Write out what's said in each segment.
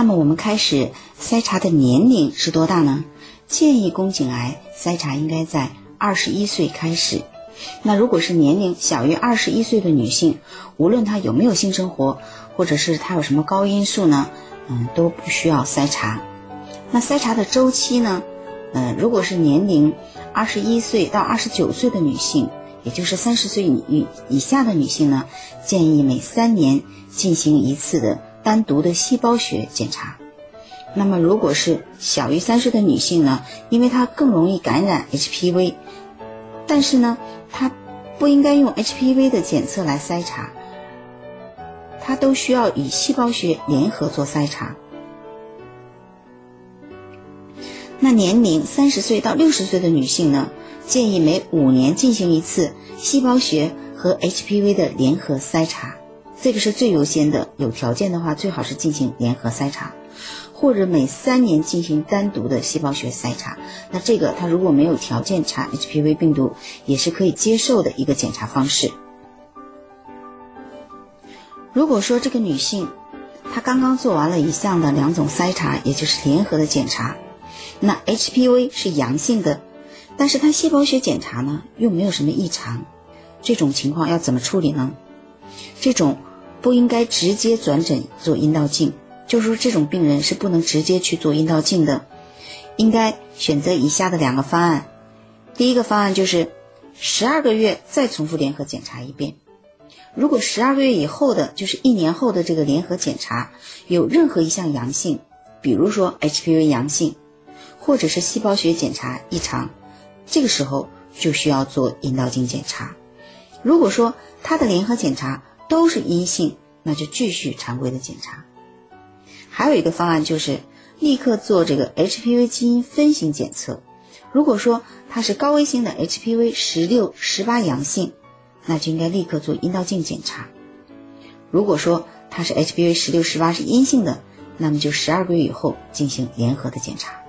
那么我们开始筛查的年龄是多大呢？建议宫颈癌筛查应该在二十一岁开始。那如果是年龄小于二十一岁的女性，无论她有没有性生活，或者是她有什么高因素呢，嗯，都不需要筛查。那筛查的周期呢？嗯，如果是年龄二十一岁到二十九岁的女性，也就是三十岁以以下的女性呢，建议每三年进行一次的单独的细胞学检查。那么，如果是小于三岁的女性呢？因为她更容易感染 HPV，但是呢，她不应该用 HPV 的检测来筛查，她都需要与细胞学联合做筛查。那年龄三十岁到六十岁的女性呢？建议每五年进行一次细胞学和 HPV 的联合筛查，这个是最优先的。有条件的话，最好是进行联合筛查。或者每三年进行单独的细胞学筛查，那这个他如果没有条件查 HPV 病毒，也是可以接受的一个检查方式。如果说这个女性她刚刚做完了以上的两种筛查，也就是联合的检查，那 HPV 是阳性的，但是她细胞学检查呢又没有什么异常，这种情况要怎么处理呢？这种不应该直接转诊做阴道镜。就是说，这种病人是不能直接去做阴道镜的，应该选择以下的两个方案。第一个方案就是十二个月再重复联合检查一遍。如果十二个月以后的，就是一年后的这个联合检查有任何一项阳性，比如说 HPV 阳性，或者是细胞学检查异常，这个时候就需要做阴道镜检查。如果说他的联合检查都是阴性，那就继续常规的检查。还有一个方案就是立刻做这个 HPV 基因分型检测。如果说它是高危型的 HPV 十六、十八阳性，那就应该立刻做阴道镜检查。如果说它是 HPV 十六、十八是阴性的，那么就十二个月以后进行联合的检查。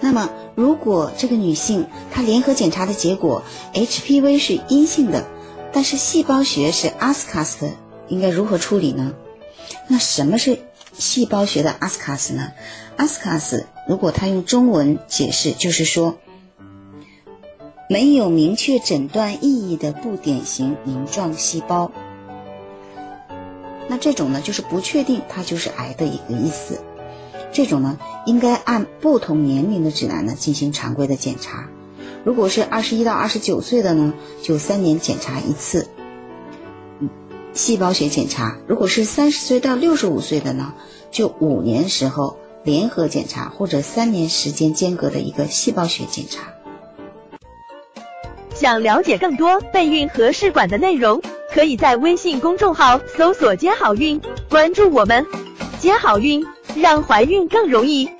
那么如果这个女性她联合检查的结果 HPV 是阴性的，但是细胞学是 ASCAS 的，应该如何处理呢？那什么是细胞学的阿斯卡斯呢？阿斯卡斯如果他用中文解释，就是说没有明确诊断意义的不典型鳞状细胞。那这种呢，就是不确定它就是癌的一个意思。这种呢，应该按不同年龄的指南呢进行常规的检查。如果是二十一到二十九岁的呢，就三年检查一次。细胞学检查，如果是三十岁到六十五岁的呢，就五年时候联合检查或者三年时间间隔的一个细胞学检查。想了解更多备孕和试管的内容，可以在微信公众号搜索“接好运”，关注我们，接好运，让怀孕更容易。